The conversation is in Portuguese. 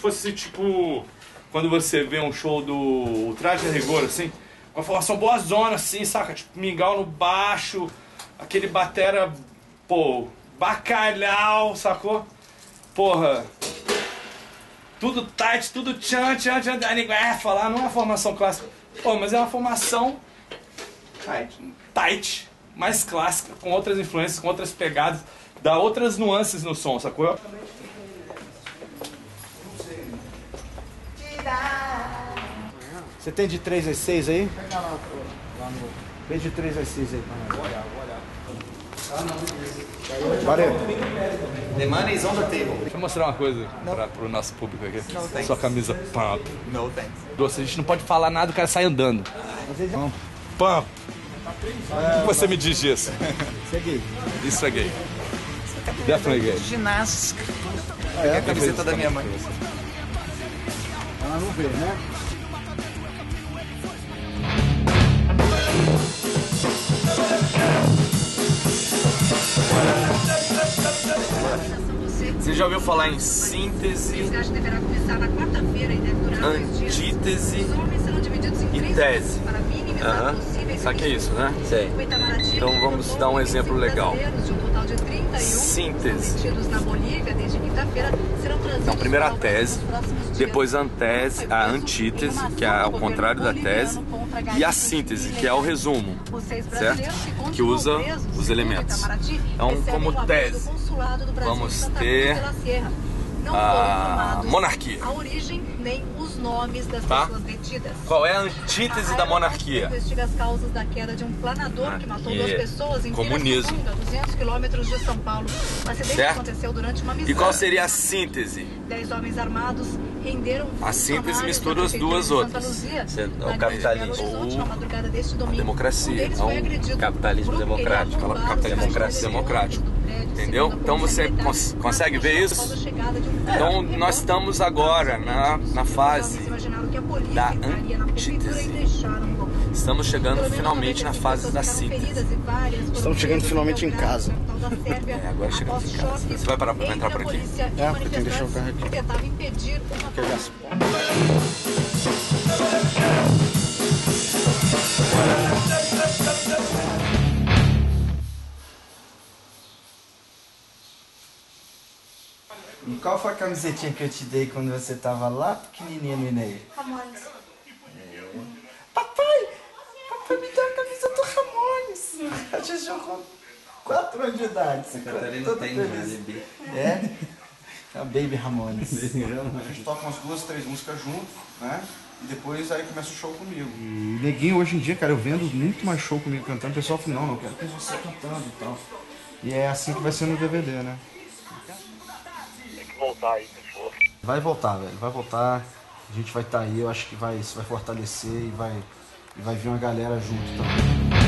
fosse tipo. Quando você vê um show do Traje a Rigor, assim, com a formação boa zona, assim, saca? Tipo, mingau no baixo, aquele batera, pô, bacalhau, sacou? Porra. Tudo tight, tudo tchan, tchan, tchan, é falar, não é uma formação clássica. Pô, mas é uma formação tight, tight, mais clássica, com outras influências, com outras pegadas, dá outras nuances no som, sacou? Você tem de 3 a 6 aí? Vem de 3 a 6 aí pra nós. Valeu. The money is on the table. Deixa eu mostrar uma coisa para pro nosso público aqui. thanks. Sua camisa pump. No thanks. Doce, a gente não pode falar nada, o cara sai andando. Pump. Pump. O que você me diz disso? Você é gay. Isso é gay. Definitely gay. Ginástica. É, a camiseta da minha mãe. Ela não vê, né? Você já ouviu falar em síntese, antítese e tese? Aham. possíveis Sabe que é isso, né? Sei. Então vamos dar um exemplo 25 legal. brasileiros de total de 31 Síntese. Então, primeiro a tese, depois a antese, a antítese, que é ao contrário da tese, e a síntese, que é o resumo, certo? que usa os elementos. Então, como tese, vamos ter A informados monarquia. A origem nem os nomes das Tá. pessoas detidas. Qual é a antítese da monarquia? investiga as causas da queda de um planador que matou duas pessoas em Comunismo. Pirassununga, 200 quilômetros de São Paulo. O acidente Certo. aconteceu durante uma missão. E qual seria a síntese? Dez homens armados renderam A síntese mistura as duas outras. Luzia, é o capitalismo. Ou domingo. democracia. Um É um capitalismo O queria democrático. Capitalismo democrático. Entendeu? Então você cons- consegue ver isso? Então nós estamos agora na, na fase, da antítese. estamos chegando finalmente na 95 fase da síntese. Estamos chegando finalmente em casa. É, agora chegamos em casa. Você vai parar pra entrar por aqui? É, porque tem que deixar o carro aqui. as E qual foi a camisetinha que eu te dei quando você tava lá pequenininha no Inei? Ramones. Papai! Papai me deu a camisa do Ramones! A gente jogou 4 anos de idade. Essa Catarina tem, feliz. É? A Baby Ramones. A gente toca umas duas, três músicas junto, né? E depois aí começa o show comigo. E neguinho, hoje em dia, cara, eu vendo muito mais show comigo cantando. O pessoal fala, não, não, eu quero ter você cantando e tal. E é assim que vai ser no DVD, né? Vai voltar, velho. Vai voltar. A gente vai estar aí. Eu acho que vai, isso vai fortalecer e vai, e vai vir uma galera junto também.